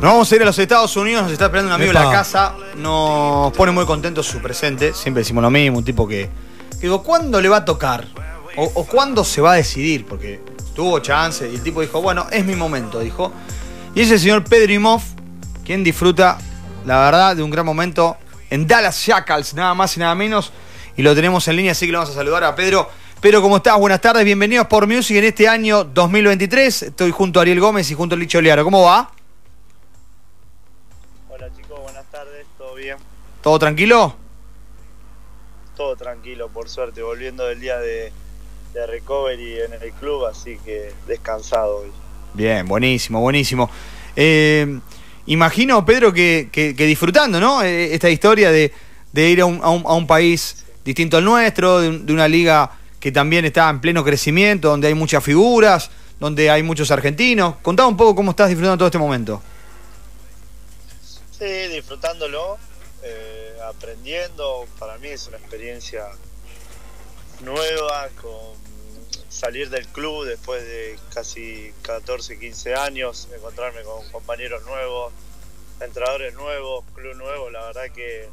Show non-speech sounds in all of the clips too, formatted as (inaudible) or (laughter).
Nos vamos a ir a los Estados Unidos, nos está esperando un amigo en la casa. Nos pone muy contentos su presente. Siempre decimos lo mismo, un tipo que. digo, ¿cuándo le va a tocar? O, cuándo se va a decidir? Porque tuvo chance y el tipo dijo, bueno, es mi momento, dijo. Y es el señor Pedro Imhoff, quien disfruta, la verdad, de un gran momento en Dallas Jackals, nada más y nada menos. Y lo tenemos en línea, así que le vamos a saludar a Pedro. Pedro, ¿cómo estás? Buenas tardes, bienvenidos por Music en este año 2023. Estoy junto a Ariel Gómez y junto a Licho Oliaro. ¿Cómo va? ¿Todo tranquilo? Todo tranquilo, por suerte, volviendo del día de, recovery en el club, así que descansado hoy. Bien, buenísimo, buenísimo. Eh, imagino, Pedro, que, disfrutando, ¿no? Eh, esta historia de, ir a un, país distinto al nuestro, de una liga que también está en pleno crecimiento, donde hay muchas figuras, donde hay muchos argentinos. Contá un poco cómo estás disfrutando todo este momento. Sí, disfrutándolo, eh, aprendiendo. Para mí es una experiencia nueva, con salir del club después de casi 14, 15 años, encontrarme con compañeros nuevos, entrenadores nuevos, club nuevo, la verdad que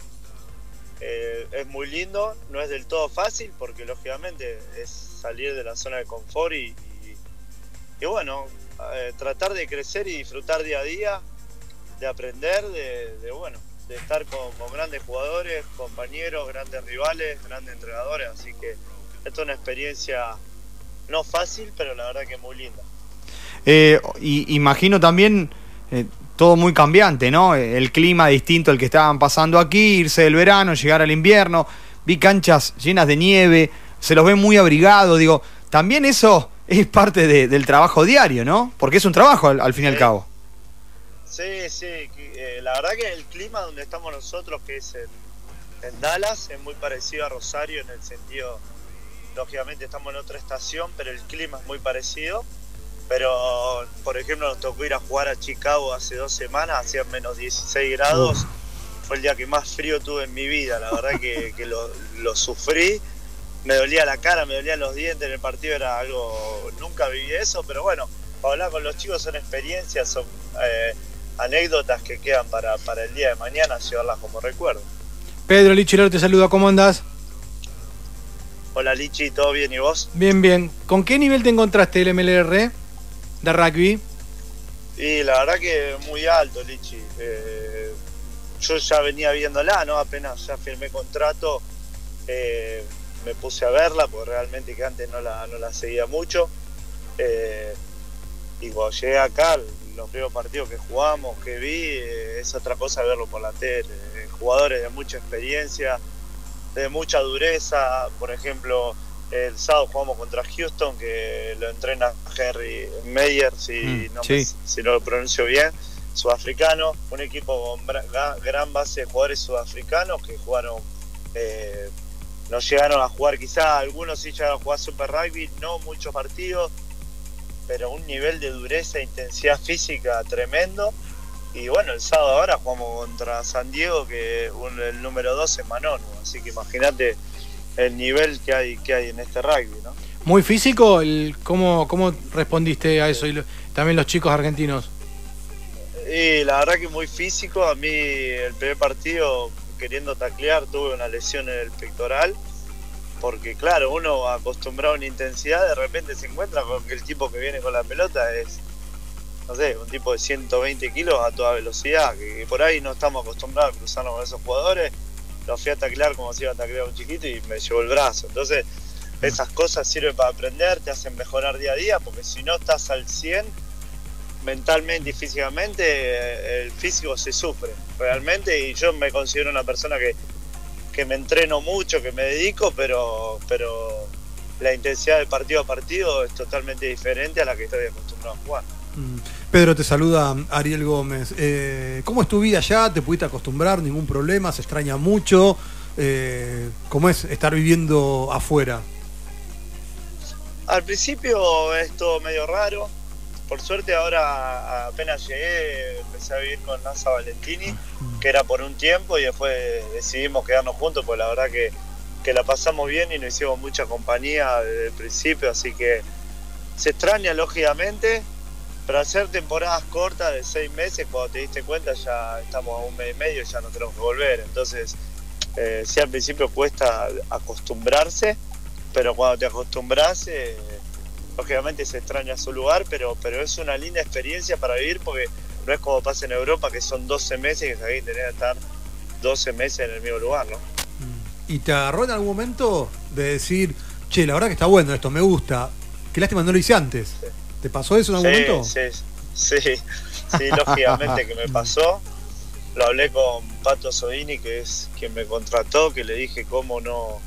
eh, es muy lindo, no es del todo fácil porque lógicamente es salir de la zona de confort y, y, bueno, eh, tratar de crecer y disfrutar día a día, de aprender, de, bueno, de estar con, grandes jugadores, compañeros, grandes rivales, grandes entrenadores, así que esto es una experiencia no fácil, pero la verdad que muy linda. Eh, y, imagino también todo muy cambiante, ¿no? El clima distinto al que estaban pasando aquí, irse del verano, llegar al invierno, vi canchas llenas de nieve, se los ve muy abrigados, digo, también eso es parte del trabajo diario, ¿no? Porque es un trabajo al, fin y al cabo. Sí, sí, eh, la verdad que el clima donde estamos nosotros, que es en, en Dallas, es muy parecido a Rosario en el sentido, lógicamente estamos en otra estación, pero el clima es muy parecido pero, por ejemplo, nos tocó ir a jugar a Chicago hace dos semanas, hacían menos 16 grados. Fue el día que más frío tuve en mi vida, la verdad que, (laughs) lo, sufrí. Me dolía la cara, me dolían los dientes en el partido, era algo. Nunca viví eso, pero bueno, para hablar con los chicos son experiencias, son eh, anécdotas que quedan para, el día de mañana, llevarlas como recuerdo. Pedro Lichilor te saluda, ¿cómo andás? Hola Lichi, ¿todo bien y vos? Bien, bien. ¿Con qué nivel te encontraste el MLR? de rugby? Y la verdad que muy alto, Lichi. Eh, yo ya venía viéndola, ¿no? Apenas ya firmé contrato, eh, me puse a verla, porque realmente que antes no la, no la seguía mucho. Eh, y cuando llegué acá, los primeros partidos que jugamos, que vi, es otra cosa verlo por la tele. jugadores de mucha experiencia, de mucha dureza, por ejemplo, el sábado jugamos contra Houston, que lo entrena Henry Meyer, si, mm, no si no lo pronuncio bien, sudafricano. Un equipo con gran base de jugadores sudafricanos que jugaron, eh, no llegaron a jugar, quizá algunos sí llegaron a jugar Super Rugby, no muchos partidos, pero un nivel de dureza e intensidad física tremendo. Y bueno, el sábado ahora jugamos contra San Diego, que el número 2 es Manonu, así que imagínate el nivel que hay, que hay en este rugby, ¿no? Muy físico, el, ¿cómo, ¿cómo respondiste a eso? Y también los chicos argentinos. Y la verdad que muy físico, a mí el primer partido queriendo taclear tuve una lesión en el pectoral, porque claro, uno acostumbrado a una intensidad, de repente se encuentra con que el tipo que viene con la pelota es, no sé, un tipo de 120 kilos a toda velocidad, que por ahí no estamos acostumbrados a cruzarnos con esos jugadores lo fui a taclear como si iba a taclear un chiquito y me llevó el brazo. Entonces, esas cosas sirven para aprender, te hacen mejorar día a día, porque si no estás al 100, mentalmente y físicamente, el físico se sufre realmente. Y yo me considero una persona que, que me entreno mucho, que me dedico, pero, pero la intensidad del partido a partido es totalmente diferente a la que estoy acostumbrado a jugar. Mm. Pedro, te saluda Ariel Gómez. Eh, ¿Cómo es tu vida allá? ¿Te pudiste acostumbrar? ¿Ningún problema? ¿Se extraña mucho? Eh, ¿Cómo es estar viviendo afuera? Al principio es todo medio raro. Por suerte ahora apenas llegué empecé a vivir con Lanza Valentini, que era por un tiempo y después decidimos quedarnos juntos, pues la verdad que, que la pasamos bien y nos hicimos mucha compañía desde el principio, así que se extraña lógicamente, pero hacer temporadas cortas de seis meses, cuando te diste cuenta ya estamos a un mes y medio ya no tenemos que volver. Entonces, eh, sí al principio cuesta acostumbrarse, pero cuando te acostumbras, eh, lógicamente se extraña su lugar, pero, pero es una linda experiencia para vivir porque no es como pasa en Europa, que son 12 meses y que tenés que estar 12 meses en el mismo lugar, ¿no? ¿Y te agarró en algún momento de decir, che, la verdad que está bueno esto, me gusta? Qué lástima no lo hice antes. ¿Te pasó eso en algún momento? Sí, sí, sí, lógicamente que me (laughs) pasó. Lo hablé con Pato Sodini, que es quien me contrató, que le dije cómo no,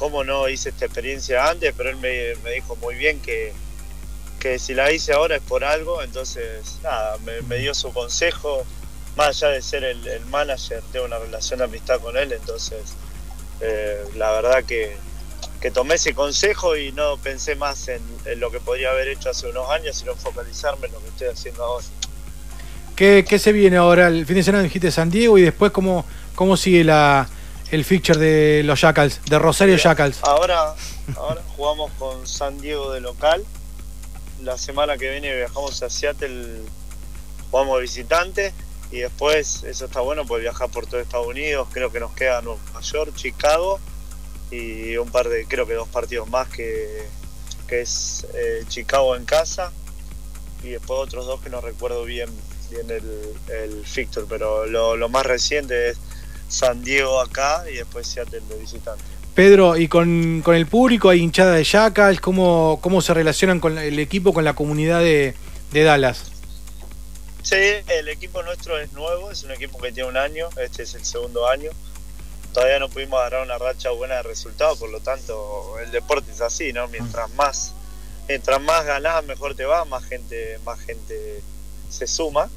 cómo no hice esta experiencia antes, pero él me, dijo muy bien que, que si la hice ahora es por algo, entonces nada, me, dio su consejo, más allá de ser el, el, manager, tengo una relación de amistad con él, entonces eh, la verdad que, que, tomé ese consejo y no pensé más en, lo que podría haber hecho hace unos años, sino focalizarme en lo que estoy haciendo ahora. ¿Qué, qué se viene ahora? El fin de semana dijiste San Diego y después cómo, cómo sigue la, el fixture de los Jackals, de Rosario Jackals. Ahora, ahora jugamos con San Diego de local. La semana que viene viajamos a Seattle, jugamos de visitante. Y después, eso está bueno, pues viajar por todo Estados Unidos. Creo que nos queda Nueva York, Chicago y un par de, creo que dos partidos más que, que es eh, Chicago en casa. Y después otros dos que no recuerdo bien, bien el, el fixture, pero lo, lo más reciente es San Diego acá y después Seattle de visitante. Pedro, ¿y con, con el público hay hinchada de Jackals? ¿Cómo, ¿Cómo se relacionan con el equipo, con la comunidad de, de Dallas? Sí, el equipo nuestro es nuevo, es un equipo que tiene un año, este es el segundo año. Todavía no pudimos agarrar una racha buena de resultados, por lo tanto el deporte es así, ¿no? Mientras más, mientras más ganás, mejor te va, más gente, más gente se suma.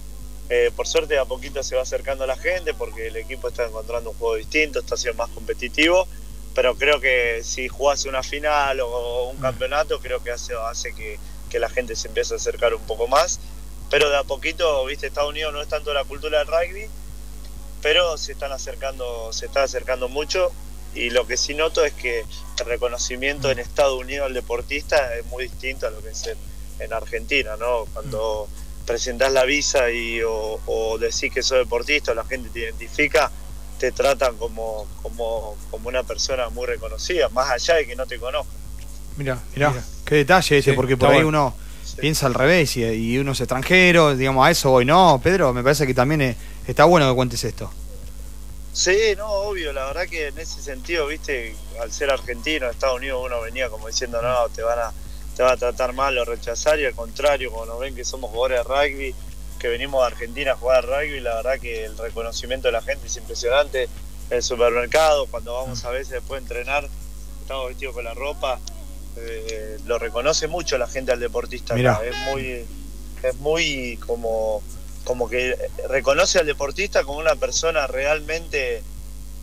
Eh, por suerte a poquito se va acercando la gente porque el equipo está encontrando un juego distinto, está siendo más competitivo, pero creo que si jugase una final o un campeonato, creo que hace, hace que, que la gente se empiece a acercar un poco más. Pero de a poquito, viste, Estados Unidos no es tanto la cultura del rugby, pero se están acercando, se está acercando mucho. Y lo que sí noto es que el reconocimiento en Estados Unidos al deportista es muy distinto a lo que es en, en Argentina, ¿no? Cuando presentás la visa y, o, o, decís que sos deportista, la gente te identifica, te tratan como, como, como una persona muy reconocida, más allá de que no te conozcan. Mira, mira, qué detalle ese, Sí, porque por ahí bueno. uno piensa al revés y, y uno es extranjero, digamos, a eso voy. No, Pedro, me parece que también es- está bueno que cuentes esto. Sí, no, obvio, la verdad que en ese sentido, viste, al ser argentino, Estados Unidos uno venía como diciendo, no, te van a, te va a tratar mal o rechazar, y al contrario, cuando nos ven que somos jugadores de rugby, que venimos de Argentina a jugar rugby, la verdad que el reconocimiento de la gente es impresionante. En el supermercado, cuando vamos a veces después de entrenar, estamos vestidos con la ropa, eh, lo reconoce mucho la gente al deportista. Acá. Es muy, es muy como, como que reconoce al deportista como una persona realmente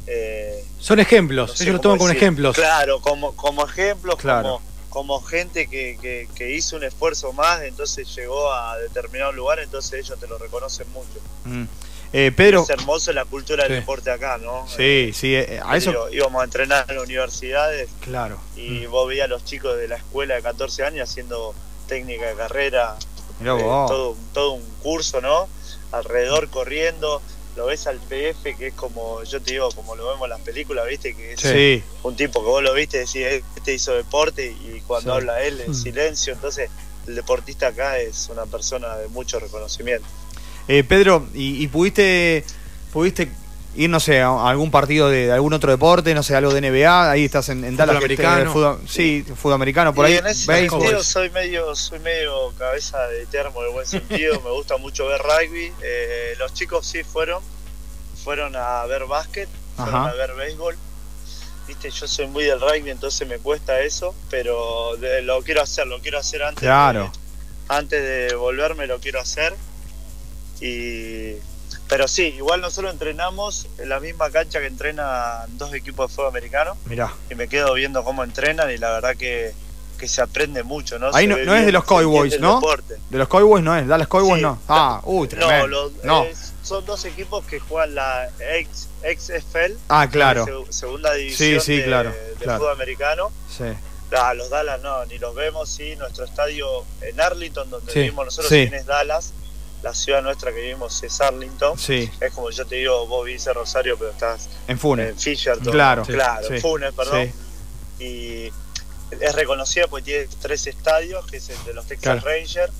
eh, Son ejemplos, no sé ellos lo toman como ejemplos. Claro, como, como ejemplos, Claro. como, como gente que, que, que hizo un esfuerzo más, entonces llegó a determinado lugar, entonces ellos te lo reconocen mucho. Mm. Eh, Pedro, Es hermoso la cultura Sí. del deporte acá, ¿no? sí, sí, eh, a eso, Digo, íbamos a entrenar en universidades claro. y vos veías a los chicos de la escuela de 14 años haciendo técnica de carrera, Mirá eh, vos. todo, todo un curso, ¿no? Alrededor corriendo, lo ves al PF que es como, yo te digo, como lo vemos en las películas, ¿viste? Que es Sí, un tipo que vos lo viste decís, este hizo deporte y cuando Sí. habla él en Mm. silencio, entonces el deportista acá es una persona de mucho reconocimiento. Eh, Pedro, ¿y, y pudiste, pudiste ir, no sé, a algún partido de, de algún otro deporte, no sé, algo de NBA? Ahí estás en, en Dallas. americano. fútbol- sí, fútbol americano, por y ahí. en ese sentido soy medio, soy medio cabeza de termo en el buen sentido, me gusta mucho ver rugby, Eh, los chicos sí fueron, fueron a ver básquet, fueron Ajá. a ver béisbol. Viste, yo soy muy del rugby, entonces me cuesta eso, pero de- lo quiero hacer, lo quiero hacer antes Claro. de, antes de volverme lo quiero hacer. Y pero sí, igual nosotros entrenamos en la misma cancha que entrenan dos equipos de fútbol americano Mirá. y me quedo viendo cómo entrenan y la verdad que, que se aprende mucho, ¿no? Ahí no- no es de los Cowboys, ¿no? De los Cowboys no es, Dallas Cowboys Sí. no. Ah, uy, tremendo. No, los- No. son dos equipos que juegan la ex, XFL, Ah, claro. seg- segunda división sí, de, claro, de claro. fútbol americano. Sí. Ah, los Dallas no, ni los vemos, sí. Nuestro estadio en Arlington, donde Sí, vivimos nosotros, sí. sí. es Dallas. La ciudad nuestra que vivimos es Arlington. Sí, Es como yo te digo, vos vivís en Rosario, pero estás en Funes. en Fisherton. Claro, claro, sí, en Funes, perdón. Sí. Y es reconocida porque tiene tres estadios, que es el de los Texas Claro. Rangers,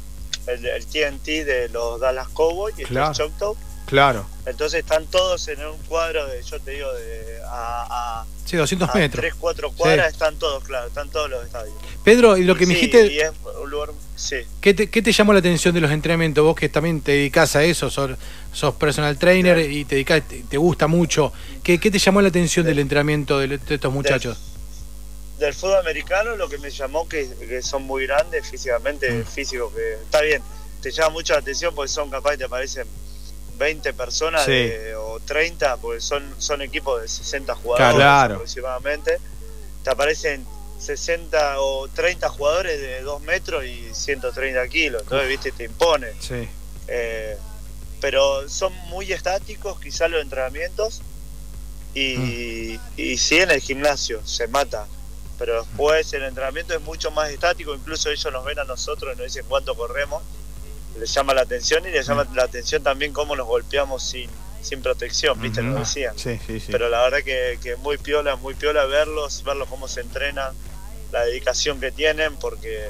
el, el TNT de los Dallas Cowboys y Claro. el Choctaw. Claro. Entonces están todos en un cuadro de, yo te digo, de a, a, Sí, 200 a metros. 3, 4 cuadras, están todos, claro, están todos los estadios. Pedro, y lo que me dijiste, Y es un lugar, sí. ¿qué te, qué te llamó la atención de los entrenamientos? Vos que también te dedicás a eso, sos, sos personal trainer y te dedicás, te, te gusta mucho. ¿Qué, qué te llamó la atención del entrenamiento de, de estos muchachos? Del fútbol americano lo que me llamó que, que son muy grandes físicamente, Mm. físicos, que está bien, te llama mucho la atención porque son capaz te aparecen 20 personas Sí. de- o 30, porque son, son equipos de 60 jugadores Claro. aproximadamente. Te aparecen 60 o 30 jugadores de 2 metros y 130 kilos, entonces viste, te impone. Sí. Eh, pero son muy estáticos quizás los entrenamientos y, y sí en el gimnasio se mata pero después el entrenamiento es mucho más estático incluso ellos nos ven a nosotros y nos dicen cuánto corremos les llama la atención y les llama la atención también cómo nos golpeamos sin, sin protección viste lo decían Sí, sí, sí. pero la verdad que, que muy piola muy piola verlos verlos cómo se entrenan la dedicación que tienen porque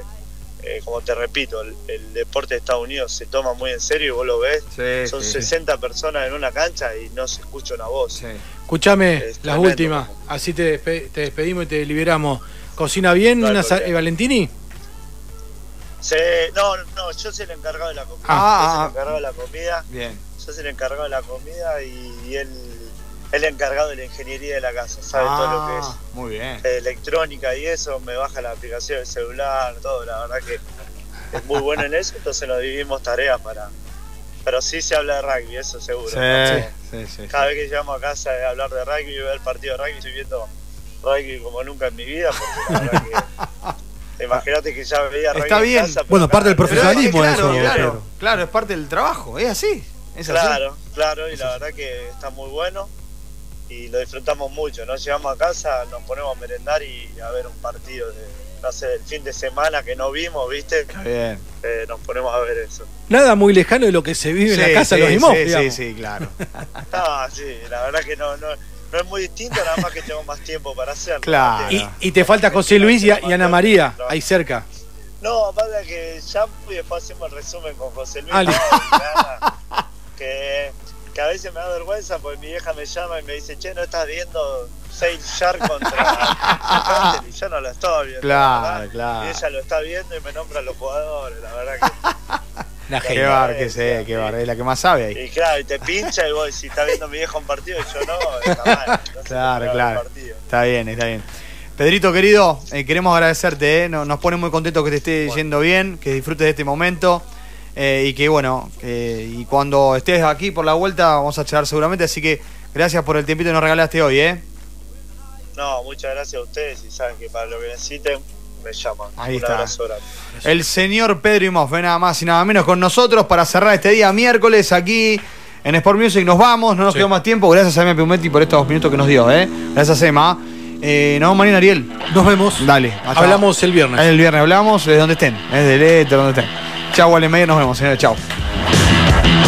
eh, como te repito el, el deporte de Estados Unidos se toma muy en serio y vos lo ves Sí, son sí, 60 personas en una cancha y no se escucha una voz. sí. Escuchame, Es las últimas, así te, despe- te despedimos y te liberamos. ¿Cocina bien No una eh, Valentini? Se- no, no, yo soy el encargado de la comida. Ah, yo soy ah, el encargado de la comida. Bien. Yo soy el encargado de la comida y, y él el encargado de la ingeniería de la casa. Sabe todo lo que Ah, es Muy bien. electrónica y eso. Me baja la aplicación del celular, todo. La verdad que es muy bueno en eso. Entonces nos dividimos tareas para. Pero sí se habla de rugby, eso seguro. Sí, ¿no? sí, sí. Cada vez que llegamos a casa de hablar de rugby, ver el partido de rugby, estoy viendo rugby como nunca en mi vida, porque la verdad que (laughs) imagínate que ya veía Está en bien. casa, Bueno, parte del profesionalismo claro, eso, claro, claro, es parte del trabajo, es así. Es así. Claro, claro, y la verdad que está muy bueno y lo disfrutamos mucho, ¿no? Llegamos a casa, nos ponemos a merendar y a ver un partido de, no sé, el fin de semana que no vimos, ¿viste? Está bien. Eh, nos ponemos a ver eso. Nada muy lejano de lo que se vive en la casa de sí, los Imos, sí, digamos. sí, sí, claro. (laughs) Ah, sí, la verdad que no, no, no es muy distinto, nada más que tengo más tiempo para hacerlo. Claro. Y, y te falta José Luis y, y Ana María, ahí cerca. No, aparte que ya y después hacemos el resumen con José Luis. Ah, que, que a veces me da vergüenza porque mi vieja me llama y me dice, che, ¿no estás viendo Sail Shark contra Hunter?" Y yo no lo estoy viendo. Claro, claro. Y ella lo está viendo y me nombra a los jugadores, la verdad que... La Qué bar, que sé, qué bar, es la que más sabe ahí. Y claro, y te pincha y vos si está viendo mi vieja un partido y yo no, está mal. Claro, claro. Está bien, está bien. Pedrito, querido, eh, queremos agradecerte, eh, no- nos pone muy contento que te esté Bueno. yendo bien, que disfrutes de este momento eh, y que bueno, y cuando estés aquí por la vuelta vamos a charlar seguramente, así que gracias por el tiempito que nos regalaste hoy, ¿eh? No, muchas gracias a ustedes y saben que para lo que necesiten me llaman. Ahí un está. abrazo grande. El señor Pedro Imhoff, ve nada más y nada menos con nosotros para cerrar este día miércoles aquí en Sport Music. Nos vamos, no nos Sí. quedó más tiempo. Gracias a Emma Piumetti por estos minutos que nos dio, ¿eh? Gracias, Emma. Eh, nos vemos mañana, Ariel. Nos vemos. Dale. Hablamos el viernes. El viernes hablamos, de donde estén, desde el éter, donde estén. Chau, Walemeyer, nos vemos, señores. Chau.